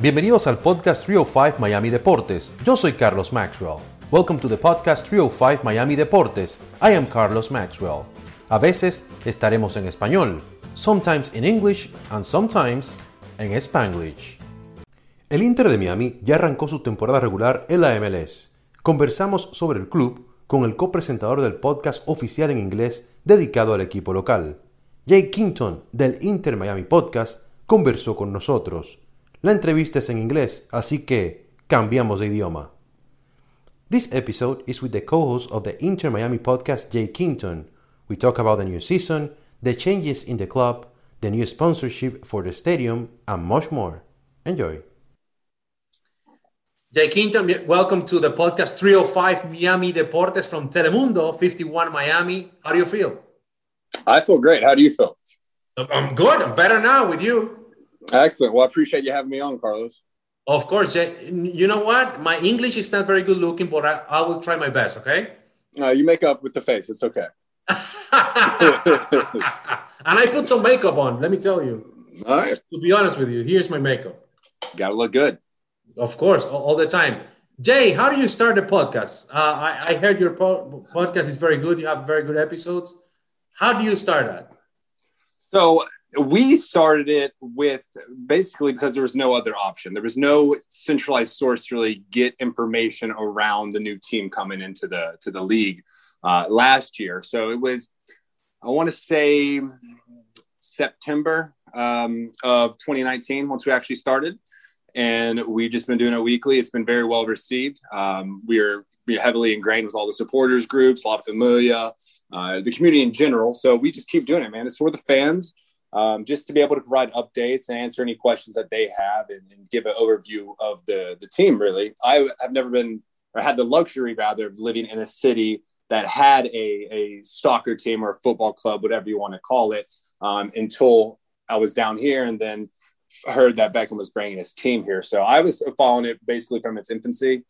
Bienvenidos al podcast 305 Miami Deportes. Yo soy Carlos Maxwell. Welcome to the podcast 305 Miami Deportes. I am Carlos Maxwell. A veces estaremos en español, sometimes in English and sometimes en Spanglish. El Inter de Miami ya arrancó su temporada regular en la MLS. Conversamos sobre el club con el copresentador del podcast oficial en inglés dedicado al equipo local. Jay Kington del Inter Miami Podcast conversó con nosotros. La entrevista es en inglés, así que cambiamos de idioma. This episode is with the co-host of the Inter Miami podcast, Jay Kington. We talk about the new season, the changes in the club, the new sponsorship for the stadium, and much more. Enjoy. Jay Kington, welcome to the podcast 305 Miami Deportes from Telemundo 51 Miami. How do you feel? I feel great. How do you feel? I'm good. I'm better now with you. Excellent. Well, I appreciate you having me on, Carlos. Of course. Jay. You know what? My English is not very good looking, but I, I will try my best, okay? No, you make up with the face. It's okay. and I put some makeup on, let me tell you. All right. To be honest with you, here's my makeup. Gotta look good. Of course, all, all the time. Jay, how do you start the podcast? Uh, I, I heard your po- podcast is very good. You have very good episodes. How do you start that? So we started it with basically because there was no other option. There was no centralized source to really get information around the new team coming into the to the league uh, last year. So it was, I want to say, September um, of 2019 once we actually started, and we've just been doing it weekly. It's been very well received. Um, we are we're heavily ingrained with all the supporters groups, La Familia, uh, the community in general. So we just keep doing it, man. It's for the fans um, just to be able to provide updates and answer any questions that they have and, and, give an overview of the the team. Really, I have never been or had the luxury rather of living in a city that had a, a soccer team or a football club, whatever you want to call it, um, until I was down here and then heard that Beckham was bringing his team here. So I was following it basically from its infancy.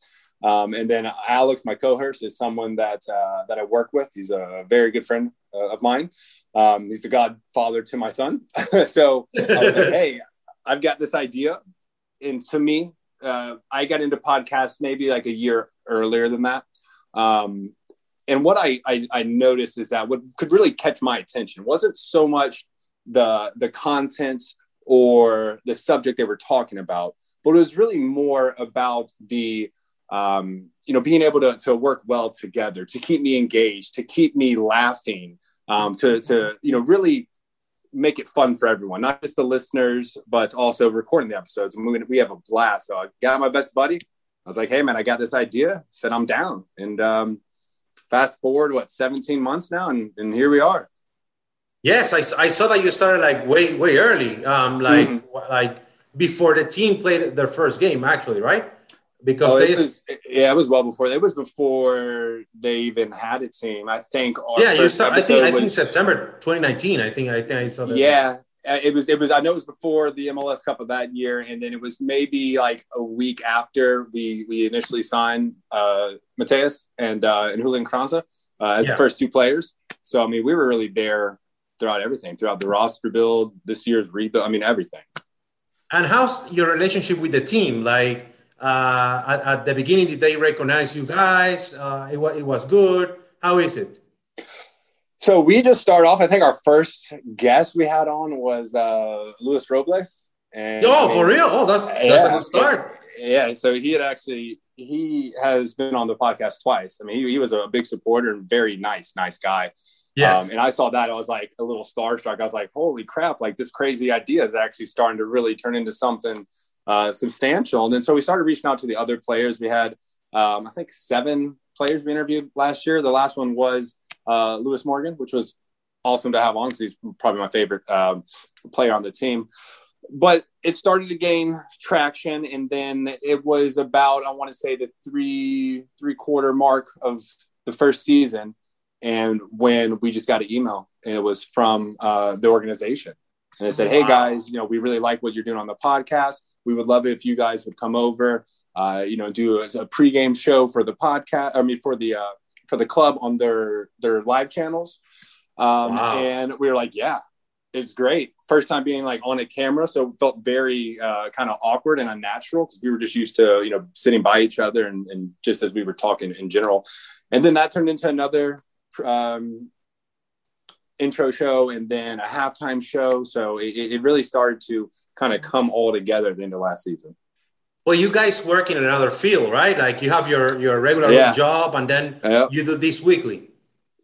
Um, and then Alex, my co-host, is someone that uh, that I work with. He's a very good friend uh, of mine. Um, he's the godfather to my son. so I was like, hey, I've got this idea. And to me, uh, I got into podcasts maybe like a year earlier than that. Um, and what I, I, I noticed is that what could really catch my attention wasn't so much the the content or the subject they were talking about, but it was really more about the um, you know, being able to, to work well together, to keep me engaged, to keep me laughing, um, to, to, you know, really make it fun for everyone, not just the listeners, but also recording the episodes. And we, we have a blast. So I got my best buddy. I was like, hey, man, I got this idea. Said I'm down. And um, fast forward, what, 17 months now? And, and here we are. Yes, I, I saw that you started like way, way early, um, like, mm-hmm. like before the team played their first game, actually, right? Because oh, they was, yeah, it was well before. It was before they even had a team. I think. yeah, you saw, I think I think September 2019. I think I think I saw that. Yeah, uh, it was. It was. I know it was before the MLS Cup of that year, and then it was maybe like a week after we we initially signed uh, Matías and uh, and Julian Carranza uh, as yeah. the first two players. So I mean, we were really there throughout everything, throughout the roster build, this year's rebuild. I mean, everything. And how's your relationship with the team? Like uh, at, at, the beginning, did they recognize you guys? Uh, it, it was good. How is it? So we just start off. I think our first guest we had on was uh, Luis Robles. And, oh, for real? Oh, that's that's yeah, a good start. Yeah. So he had actually he has been on the podcast twice. I mean, he, he was a big supporter and very nice, nice guy. Yes. Um, and I saw that I was like a little starstruck. I was like, holy crap! Like this crazy idea is actually starting to really turn into something uh, substantial. And then so we started reaching out to the other players. We had, um, I think, seven players we interviewed last year. The last one was uh, Lewis Morgan, which was awesome to have on because he's probably my favorite um, player on the team. But it started to gain traction, and then it was about I want to say the three three quarter mark of the first season, and when we just got an email, and it was from uh, the organization, and they said, "Hey guys, you know we really like what you're doing on the podcast we would love it if you guys would come over, uh, you know, do a, a pregame show for the podcast. I mean, for the uh, for the club on their their live channels. Um, wow. And we were like, yeah. It's great. First time being like on a camera, so felt very uh, kind of awkward and unnatural because we were just used to you know sitting by each other and, and, just as we were talking in general, and then that turned into another um, intro show and then a halftime show. So it, it really started to kind of come all together at the end of last season. Well, you guys work in another field, right? Like you have your your regular yeah. job, and then yep. you do this weekly.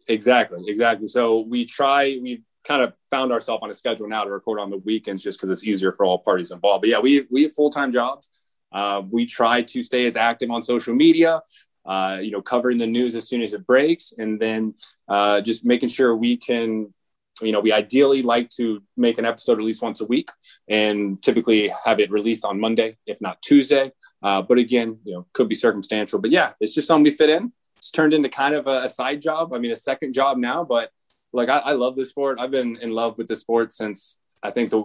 Exactly, exactly. So we try. We kind of found ourselves on a schedule now to record on the weekends, just because it's easier for all parties involved. But yeah, we we have full time jobs. Uh, we try to stay as active on social media. Uh, you know, covering the news as soon as it breaks, and then uh, just making sure we can you know, we ideally like to make an episode at least once a week and typically have it released on Monday, if not Tuesday. Uh, but again, you know, could be circumstantial. But yeah, it's just something we fit in. It's turned into kind of a, a side job. I mean, a second job now, but like I, I love the sport. I've been in love with the sport since I think the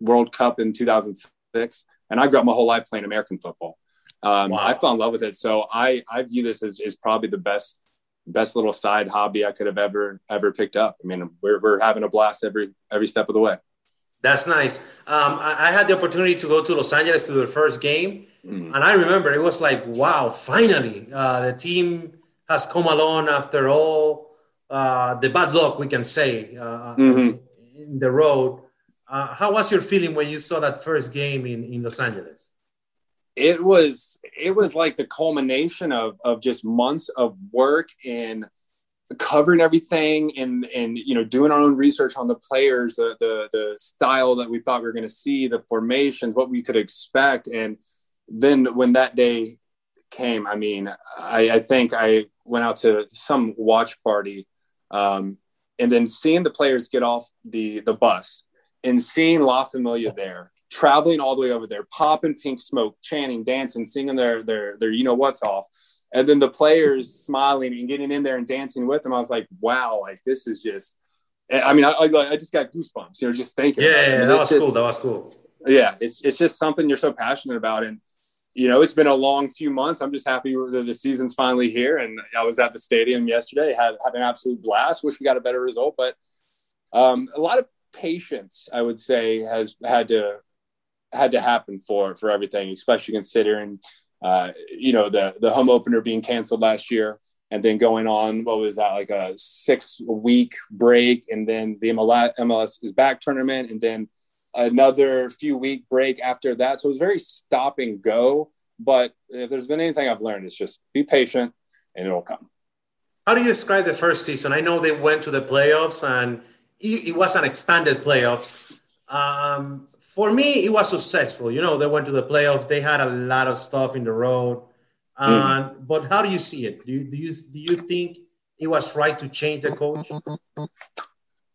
World Cup in 2006. And I grew up my whole life playing American football. Um, wow. I fell in love with it. So I, I view this as, as probably the best best little side hobby I could have ever ever picked up. I mean, we're we're having a blast every every step of the way. That's nice. Um, I, I, had the opportunity to go to Los Angeles to the first game, mm. and I remember it was like, wow, finally, uh, the team has come along after all uh, the bad luck we can say uh, mm-hmm. in the road. Uh, how was your feeling when you saw that first game in, in Los Angeles? It was it was like the culmination of of just months of work and covering everything and and you know doing our own research on the players the the, the style that we thought we were going to see the formations what we could expect. And then when that day came i mean i, I think i went out to some watch party um, and then seeing the players get off the the bus and seeing la familia there traveling all the way over there, popping pink smoke, chanting, dancing, singing their their their you know what's off. And then the players smiling and getting in there and dancing with them. I was like, wow, like this is just. I mean, I, I, I just got goosebumps, you know, just thinking. Yeah, yeah that was just, cool. That was cool. Yeah, it's it's just something you're so passionate about, and you know, it's been a long few months. I'm just happy that the season's finally here, and I was at the stadium yesterday, had had an absolute blast. Wish we got a better result, but um, a lot of patience, I would say, has had to had to happen for for everything, especially considering uh, you know the the home opener being canceled last year, and then going on what was that like a six week break, and then the MLS, MLS is back tournament, and then another few week break after that. So it was very stop and go. But if there's been anything I've learned, it's just be patient and it'll come. How do you describe the first season? I know they went to the playoffs and it was an expanded playoffs. Um, for me, it was successful. You know, they went to the playoffs. They had a lot of stuff in the road. mm. But how do you see it? Do you, do you do you think it was right to change the coach?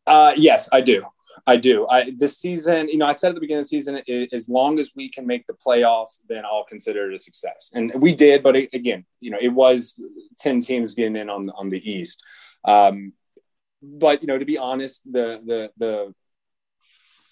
Uh, yes, I do. I do. I this season, you know, I said at the beginning of the season, as long as we can make the playoffs, then I'll consider it a success. And we did, but it, again, you know, it was ten teams getting in on on the East. Um, but you know, to be honest, the the the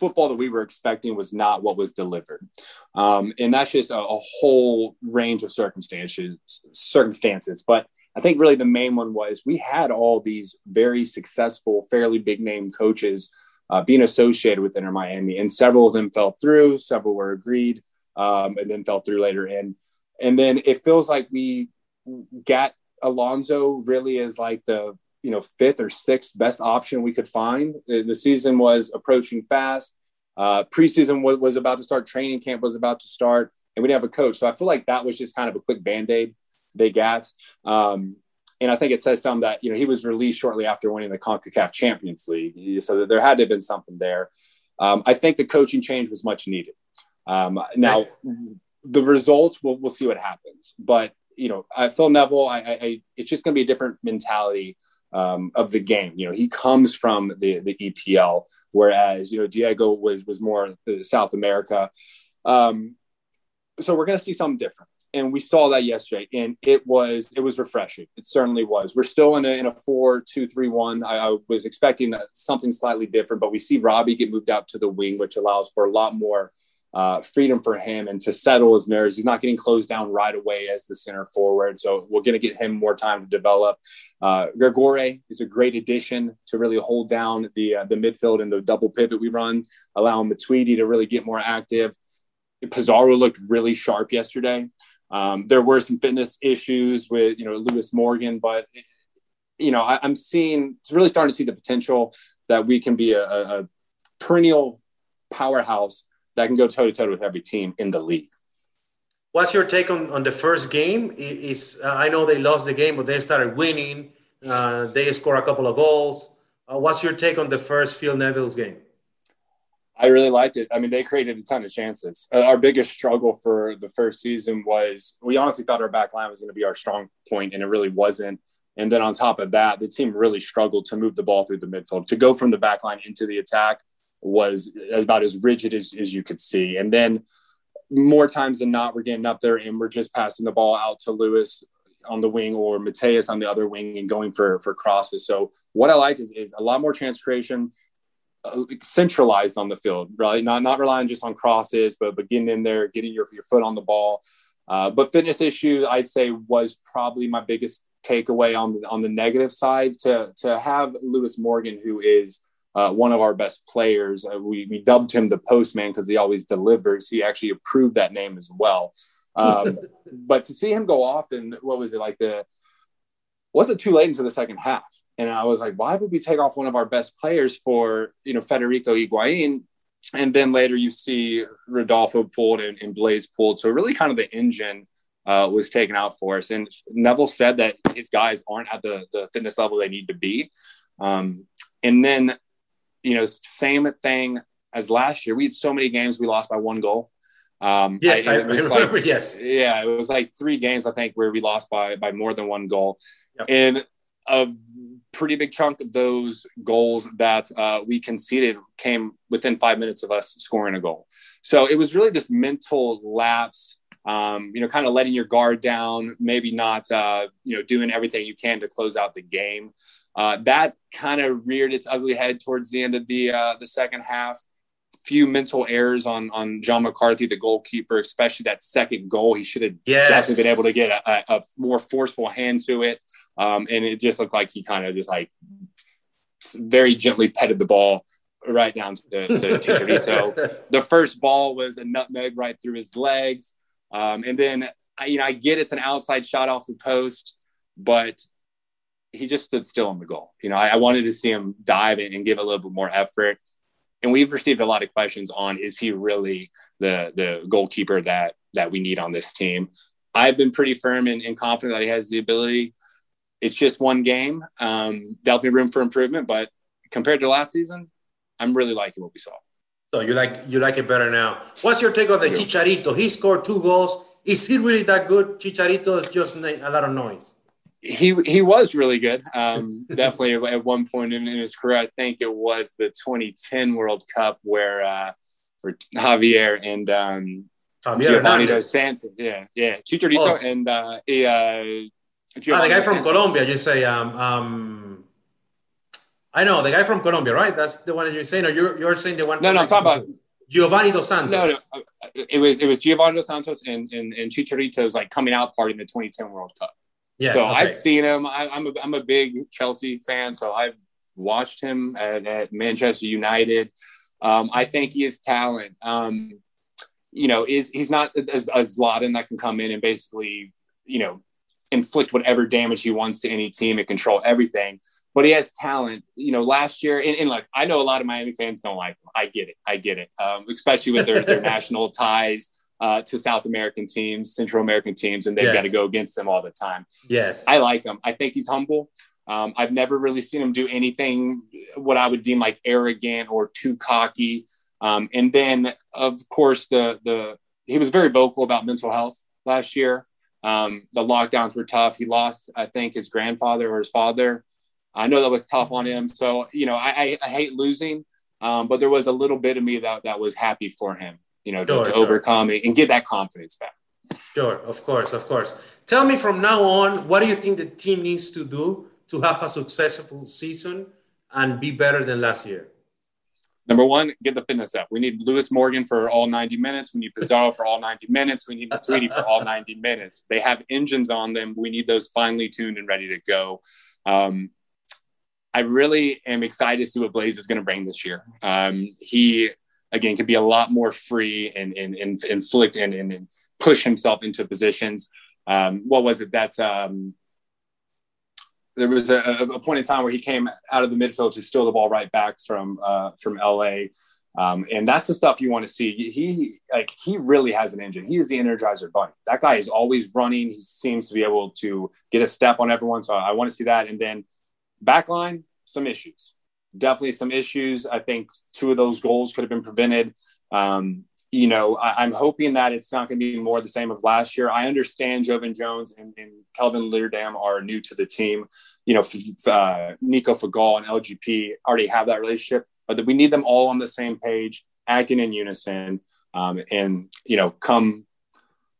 football that we were expecting was not what was delivered. Um, and that's just a, a, whole range of circumstances, circumstances. But I think really the main one was we had all these very successful, fairly big name coaches uh, being associated with Inter Miami, and several of them fell through, several were agreed, um, and then fell through later. And and then it feels like we got Alonso really as like the you know fifth or sixth best option we could find. The season was approaching fast. Uh, preseason was, was about to start. Training camp was about to start, and we didn't have a coach. So I feel like that was just kind of a quick band aid they got. Um, and I think it says something that you know he was released shortly after winning the Concacaf Champions League, so there had to have been something there. Um, I think the coaching change was much needed. Um, now, the results we'll, we'll see what happens, but you know, I, Phil Neville, I, I, it's just going to be a different mentality um, of the game. You know, he comes from the the EPL, whereas you know Diego was was more South America. Um, so we're going to see something different, and we saw that yesterday, and it was it was refreshing. It certainly was. We're still in a in a four two three one. I, I was expecting something slightly different, but we see Robbie get moved out to the wing, which allows for a lot more uh, freedom for him and to settle his nerves. He's not getting closed down right away as the center forward. So we're going to get him more time to develop. Uh, Gregore is a great addition to really hold down the uh, the midfield and the double pivot we run, allowing Matuidi to really get more active. Pizarro looked really sharp yesterday. Um, there were some fitness issues with you know Lewis Morgan, but you know I, am seeing it's really starting to see the potential that we can be a, a perennial powerhouse that can go toe to toe with every team in the league. What's your take on, on the first game? Is uh, I know they lost the game, but they started winning. Uh, they score a couple of goals. Uh, what's your take on the first Phil Neville's game? I really liked it. I mean, they created a ton of chances. Uh, our biggest struggle for the first season was we honestly thought our back line was going to be our strong point, and it really wasn't. And then on top of that, the team really struggled to move the ball through the midfield. To go from the back line into the attack was about as rigid as, as you could see. And then more times than not, we're getting up there and we're just passing the ball out to Lewis on the wing or Matías on the other wing and going for, for crosses. So what I liked is, is a lot more chance creation, uh, centralized on the field, right? Not, not relying just on crosses, but, but getting in there, getting your, your foot on the ball. Uh, but fitness issue, I'd say, was probably my biggest takeaway on the, on the negative side to, to have Lewis Morgan, who is – uh, one of our best players. Uh, we, we dubbed him the postman because he always delivers. He actually approved that name as well. Um, but to see him go off and what was it like the wasn't too late into the second half. And I was like, why would we take off one of our best players for, you know, Federico Higuain? And then later you see Rodolfo pulled and, and Blaise pulled. So really kind of the engine uh, was taken out for us. And Neville said that his guys aren't at the, the fitness level they need to be. Um, and then you know, same thing as last year. We had so many games we lost by one goal. Um, yes, I, I remember. Like, yes, yeah, it was like three games I think where we lost by by more than one goal, yep. and a pretty big chunk of those goals that uh, we conceded came within five minutes of us scoring a goal. So it was really this mental lapse. Um, you know, kind of letting your guard down, maybe not, uh, you know, doing everything you can to close out the game. Uh, that kind of reared its ugly head towards the end of the uh, the second half. Few mental errors on on John McCarthy, the goalkeeper, especially that second goal. He should have yes. definitely been able to get a, a, a more forceful hand to it, um, and it just looked like he kind of just like very gently petted the ball right down to, to Chicharito. the first ball was a nutmeg right through his legs, um, and then I, you know I get it's an outside shot off the post, but he just stood still in the goal. You know, I, I wanted to see him dive in and give a little bit more effort. And we've received a lot of questions on is he really the the goalkeeper that that we need on this team? I've been pretty firm and, and confident that he has the ability. It's just one game. Um, definitely room for improvement, but compared to last season, I'm really liking what we saw. So you like you like it better now. What's your take on the Chicharito? He scored two goals. Is he really that good? Chicharito is just a lot of noise he he was really good. Um, definitely at one point in, in, his career, I think it was the 2010 World Cup where uh, where Javier and um, Javier Giovanni dos Santos, yeah, yeah, Chicharito oh. and uh, he, uh, ah, the guy from Santos. Colombia. You say um, um, I know the guy from Colombia, right? That's the one you're saying, or you're you're saying the one? No, no, I'm talking about. Giovanni dos Santos. No, no, uh, it was it was Giovanni dos Santos and and, and Chicharito's like coming out party in the 2010 World Cup. Yeah, so okay. I've seen him. I, am a I'm a big Chelsea fan, so I've watched him at, at Manchester United. Um, I think he has talent. Um, you know, is he's not as a Zlatan that can come in and basically, you know, inflict whatever damage he wants to any team and control everything. But he has talent. You know, last year, and, and like I know a lot of Miami fans don't like him. I get it. I get it. Um, especially with their, their national ties uh, to South American teams, Central American teams, and they've yes. got to go against them all the time. Yes. I like him. I think he's humble. Um, I've never really seen him do anything what I would deem like arrogant or too cocky. Um, and then, of course, the the he was very vocal about mental health last year. Um, the lockdowns were tough. He lost, I think, his grandfather or his father. I know that was tough on him. So you know, I, I, I hate losing, um, but there was a little bit of me that that was happy for him you know, sure, to, to sure. overcome it and get that confidence back. Sure, of course, of course. Tell me from now on, what do you think the team needs to do to have a successful season and be better than last year? Number one, get the fitness up. We need Lewis Morgan for all 90 minutes. We need Pizarro for all 90 minutes. We need Matuidi for all 90 minutes. They have engines on them. We need those finely tuned and ready to go. Um, I really am excited to see what Blaise is going to bring this year. Um, he, again, could be a lot more free and, and, and inflict and, and, and push himself into positions. Um, what was it? that um, there was a, a, point in time where he came out of the midfield to steal the ball right back from uh, from LA. Um, and that's the stuff you want to see. He like he really has an engine. He is the energizer bunny. That guy is always running. He seems to be able to get a step on everyone. So I want to see that. And then back line, some issues. Definitely some issues. I think two of those goals could have been prevented. Um, you know, I, am hoping that it's not going to be more the same of last year. I understand Joevin Jones and, and Kelvin Leerdam are new to the team. You know, uh, Nico Figal and LGP already have that relationship, but we need them all on the same page, acting in unison. Um, and, you know, come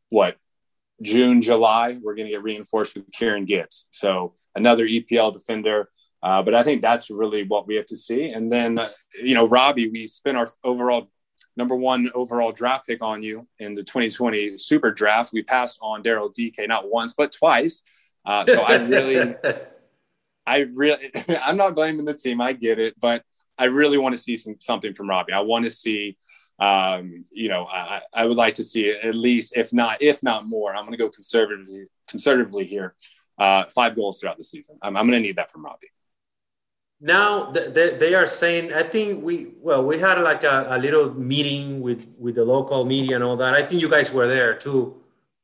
what, June, July, we're going to get reinforced with Kieran Gibbs. So another EPL defender. Uh, but I think that's really what we have to see. And then, uh, you know, Robbie, we spent our overall number one overall draft pick on you in the 2020 Super Draft. We passed on Daryl Dike not once but twice. Uh, so I really, I really, I'm not blaming the team. I get it, but I really want to see some something from Robbie. I want to see, um, you know, I, I would like to see at least, if not, if not more. I'm going to go conservatively, conservatively here. Uh, five goals throughout the season. I'm, I'm going to need that from Robbie now they, they are saying i think we well we had like a, a, little meeting with with the local media and all that. I think you guys were there too.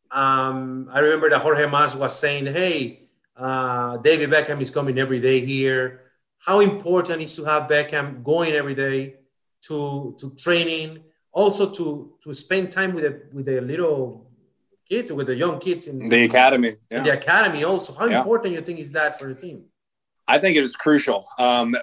Um, i remember that jorge mas was saying hey uh, david beckham is coming every day here. How important is to have beckham going every day to to training also to to spend time with the with the little kids with the young kids in the academy yeah. in the academy also. How yeah. important you think is that for the team I think it was crucial. Um,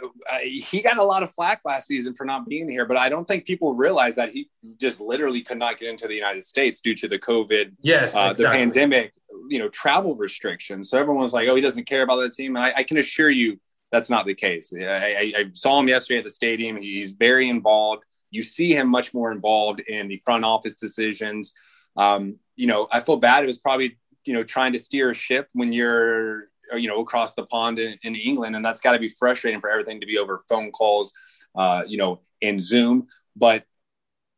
he got a lot of flack last season for not being here, but I don't think people realize that he just literally could not get into the United States due to the COVID, yes, uh, exactly. the pandemic, you know, travel restrictions. So everyone's like, "Oh, he doesn't care about the team," and I, I can assure you that's not the case. I, I, I, saw him yesterday at the stadium. He's very involved. You see him much more involved in the front office decisions. Um, you know, I feel bad. It was probably you know trying to steer a ship when you're you know across the pond in, in England, and that's got to be frustrating for everything to be over phone calls, uh, you know, in Zoom. But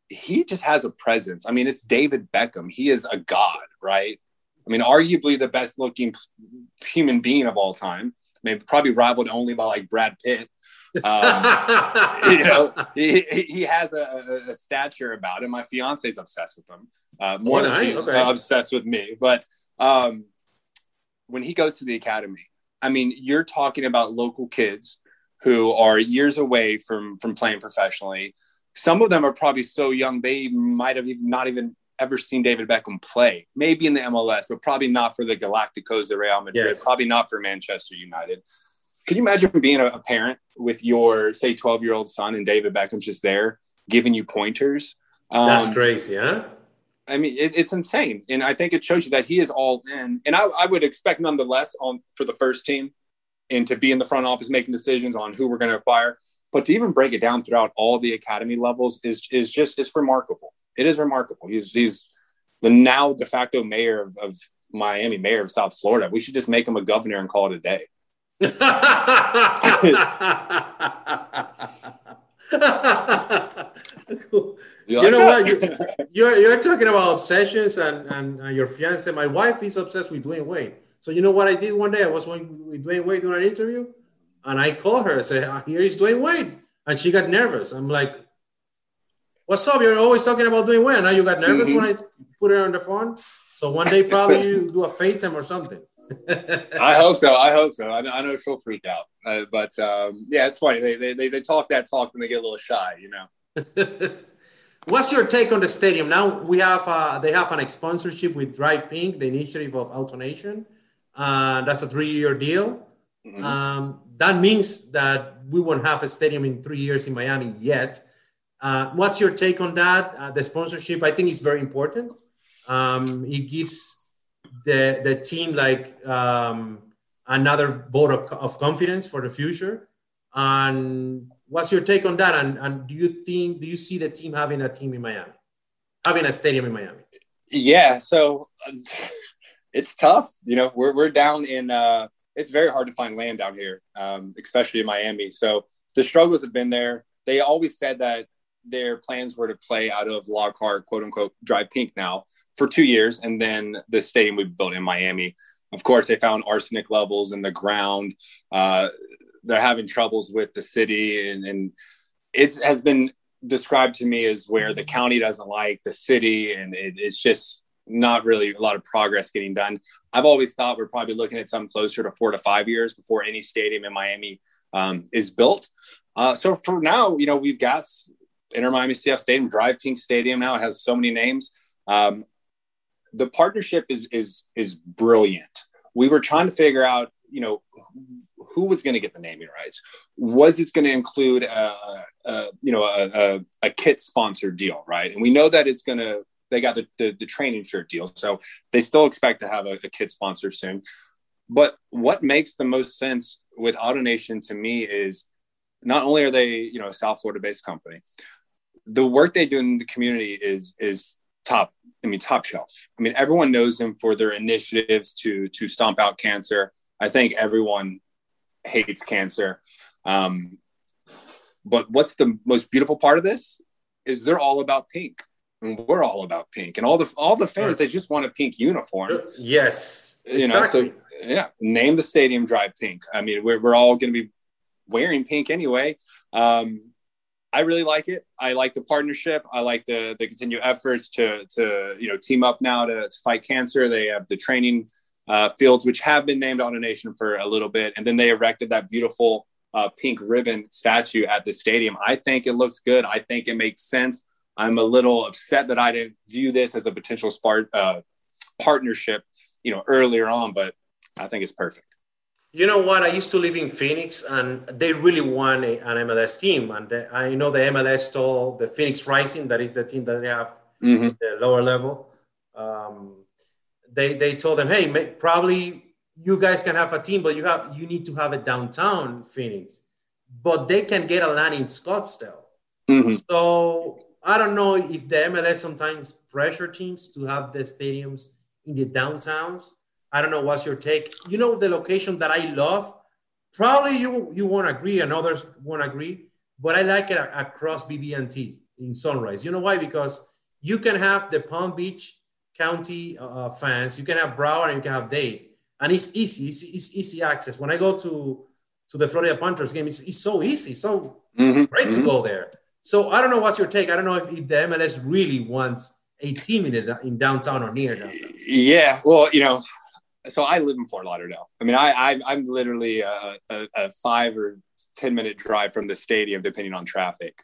he just has a presence. I mean, it's David Beckham. He is a god, right? I mean, arguably the best looking human being of all time. I mean, probably rivaled only by like Brad Pitt. Um, you know, he, he has a, a, stature about him. My fiance's obsessed with him uh, more oh, than she's okay. obsessed with me. But um, when he goes to the academy, I mean, you're talking about local kids who are years away from from playing professionally. Some of them are probably so young they might have even not even ever seen David Beckham play. Maybe in the MLS, but probably not for the Galacticos de Real Madrid. Yes. Probably not for Manchester United. Can you imagine being a, a parent with your say 12 year old son and David Beckham's just there giving you pointers? Um, That's crazy, huh? I mean, it, it's insane, and I think it shows you that he is all in. And I, I, would expect, nonetheless, on for the first team, and to be in the front office making decisions on who we're going to acquire. But to even break it down throughout all the academy levels is is just is remarkable. It is remarkable. He's he's the now de facto mayor of, of Miami, mayor of South Florida. We should just make him a governor and call it a day. You, you know what? You, you're, you're talking about obsessions and, and, and, your fiance. My wife is obsessed with Dwyane Wade. So you know what I did one day? I was with Dwyane Wade doing an interview, and I called her. I said, ah, "Here is Dwyane Wade," and she got nervous. I'm like, "What's up? You're always talking about Dwyane Wade. Now you got nervous mm-hmm. when I put her on the phone." So one day probably you do a FaceTime or something. I hope so. I hope so. I know, I know she'll freak out, uh, but um, yeah, it's funny. They, they they they talk that talk when they get a little shy, you know. What's your take on the stadium? Now we have uh, they have an sponsorship with Drive Pink, the initiative of AutoNation. Uh, that's a three-year deal. Mm-hmm. Um, that means that we won't have a stadium in three years in Miami yet. Uh, what's your take on that? Uh, the sponsorship, I think, is very important. Um, it gives the the team like um, another vote of, of confidence for the future. And what's your take on that? And, and do you think, do you see the team having a team in Miami, having a stadium in Miami? Yeah. So it's tough. You know, we're, we're down in, uh, it's very hard to find land down here, um, especially in Miami. So the struggles have been there. They always said that their plans were to play out of Lockhart, quote unquote, Drive Pink now for two years. And then the stadium we built in Miami. Of course, they found arsenic levels in the ground. Uh, they're having troubles with the city, and, and it has been described to me as where the county doesn't like the city, and it, it's just not really a lot of progress getting done. I've always thought we're probably looking at something closer to four to five years before any stadium in Miami um, is built. Uh, so for now, you know, we've got Inter Miami CF Stadium, Drive Pink Stadium. Now it has so many names. Um, the partnership is is is brilliant. We were trying to figure out, you know, who was going to get the naming rights. Was this going to include a, a you know a, a, a kit sponsor deal, right? And we know that it's going to. They got the, the, the training shirt deal, so they still expect to have a, a kit sponsor soon. But what makes the most sense with AutoNation to me is not only are they you know a South Florida based company, the work they do in the community is is top I mean, top shelf. I mean, everyone knows them for their initiatives to to stomp out cancer. I think everyone hates cancer. Um, but what's the most beautiful part of this is they're all about pink, and we're all about pink, and all the all the fans they just want a pink uniform. Yes, you exactly. know. So yeah, name the stadium drive pink. I mean, we're we're all going to be wearing pink anyway. Um, I really like it. I like the partnership. I like the the continued efforts to to you know team up now to, to fight cancer. They have the training uh, fields which have been named on a AutoNation for a little bit, and then they erected that beautiful uh, pink ribbon statue at the stadium. I think it looks good. I think it makes sense. I'm a little upset that I didn't view this as a potential spark, uh, partnership, you know, earlier on, but I think it's perfect. You know what? I used to live in Phoenix, and they really want a, an MLS team. And the, I know the MLS told the Phoenix Rising, that is the team that they have mm-hmm. the lower level. Um, they they told them, hey, probably you guys can have a team, but you have you need to have it downtown Phoenix. But they can get a land in Scottsdale. Mm-hmm. So I don't know if the MLS sometimes pressure teams to have the stadiums in the downtowns I don't know what's your take. You know the location that I love. Probably you you won't agree, and others won't agree. But I like it across BB&T in Sunrise. You know why? Because you can have the Palm Beach County uh, fans, you can have Broward, and you can have Dade, and it's easy. It's, it's easy access. When I go to to the Florida Panthers game, it's, it's so easy, so mm-hmm. great mm-hmm. to go there. So I don't know what's your take. I don't know if, if the MLS really wants a team in, it, in downtown or near downtown. Yeah, well, you know, so I live in Fort Lauderdale. I mean, I, I am literally a, a, a, five or ten minute drive from the stadium, depending on traffic.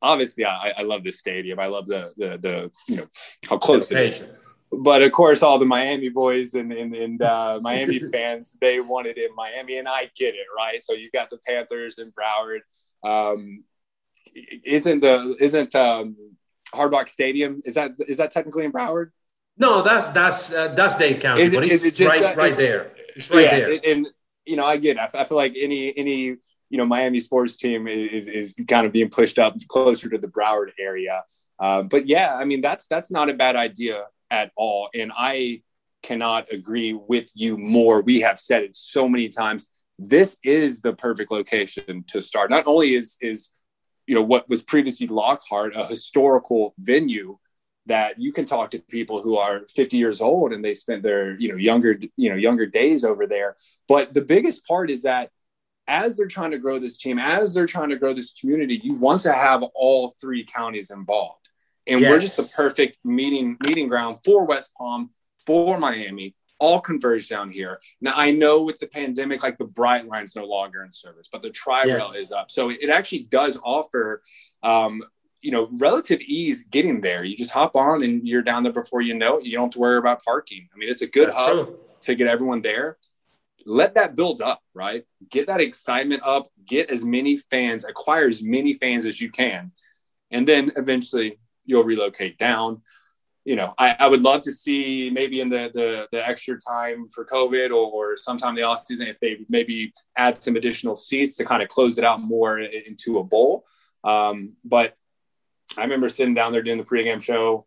Obviously, I, I love this stadium. I love the the the you know how close it is. But of course, all the Miami boys and and, and uh, Miami fans they wanted it in Miami, and I get it, right? So you got the Panthers and Broward. Um, isn't the isn't um, Hard Rock Stadium is that is that technically in Broward? No, that's that's uh, that's Dade County, is it, but it's it right that, right there. It's right yeah, there. And you know, I get. It. I feel like any any you know Miami sports team is is kind of being pushed up closer to the Broward area. Uh, but yeah, I mean that's that's not a bad idea at all, and I cannot agree with you more. We have said it so many times. This is the perfect location to start. Not only is is you know what was previously Lockhart a historical venue that you can talk to people who are 50 years old and they spent their you know younger you know younger days over there but the biggest part is that as they're trying to grow this team as they're trying to grow this community you want to have all three counties involved and yes. we're just the perfect meeting meeting ground for west palm for miami all converge down here now i know with the pandemic like the Brightline's no longer in service but the tri-rail yes. is up so it actually does offer um, you know, relative ease getting there. You just hop on and you're down there before you know it. You don't have to worry about parking. I mean, it's a good That's hub true. to get everyone there. Let that build up, right? Get that excitement up, get as many fans, acquire as many fans as you can. And then eventually you'll relocate down. you know, I, I, would love to see maybe in the the, the extra time for COVID or, or sometime the off season if they maybe add some additional seats to kind of close it out more into a bowl. Um, but I remember sitting down there doing the pregame show.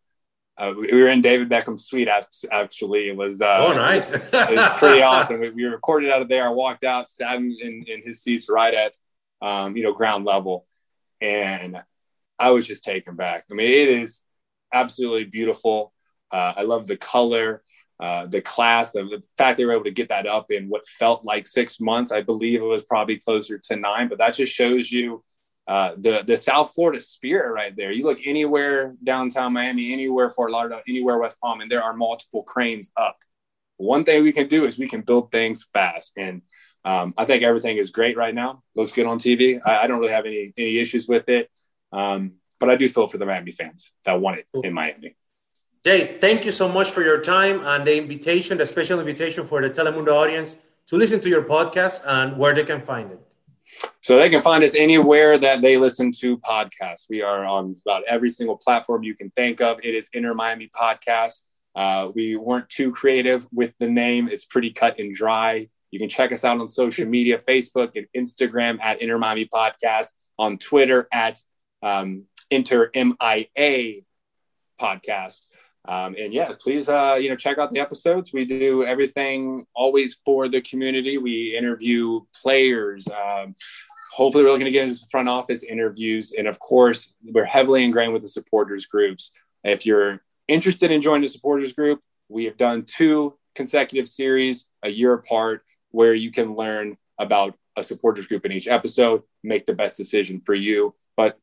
Uh, we were in David Beckham's suite. Actually, it was uh, oh nice. it, was, pretty awesome. We, we, recorded out of there. I walked out, sat in, in, in his seats right at um, you know ground level, and I was just taken back. I mean, it is absolutely beautiful. Uh, I love the color, uh, the class, the, the, fact they were able to get that up in what felt like six months. I believe it was probably closer to nine, but that just shows you uh, the the South Florida spirit right there. You look anywhere downtown Miami, anywhere Fort Lauderdale, anywhere West Palm, and there are multiple cranes up. One thing we can do is we can build things fast, and um, I think everything is great right now. Looks good on TV. I, I don't really have any any issues with it. Um, but I do feel for the Miami fans that want it in Miami. Jay, thank you so much for your time and the invitation, the special invitation for the Telemundo audience to listen to your podcast and where they can find it. So they can find us anywhere that they listen to podcasts. We are on about every single platform you can think of. It is Inter Miami Podcast. Uh, we weren't too creative with the name. It's pretty cut and dry. You can check us out on social media, Facebook and Instagram at Inter Miami Podcast, on Twitter at um, Inter MIA podcast. Um, and yeah, please, uh, you know, check out the episodes. We do everything always for the community. We interview players. Um, hopefully, we're looking to get into front office interviews, and of course, we're heavily ingrained with the supporters groups. If you're interested in joining the supporters group, we have done two consecutive series a year apart where you can learn about a supporters group in each episode, make the best decision for you. But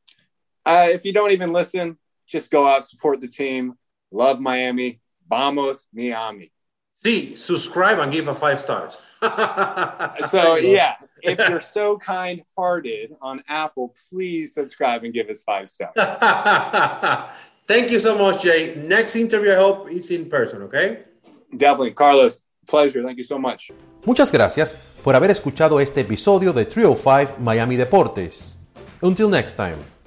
uh, if you don't even listen, just go out, support the team. Love Miami. Vamos, Miami. See, subscribe and give a five stars. so, yeah, if you're so kind hearted on Apple, please subscribe and give us five stars. Thank you so much, Jay. Next interview, I hope, is in person, okay? Definitely. Carlos, pleasure. Thank you so much. Muchas gracias por haber escuchado este episodio de 305 Miami Deportes. Until next time.